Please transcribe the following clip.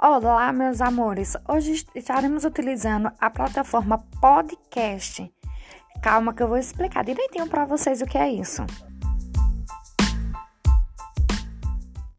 Olá, meus amores. Hoje estaremos utilizando a plataforma podcast. Calma que eu vou explicar direitinho para vocês o que é isso.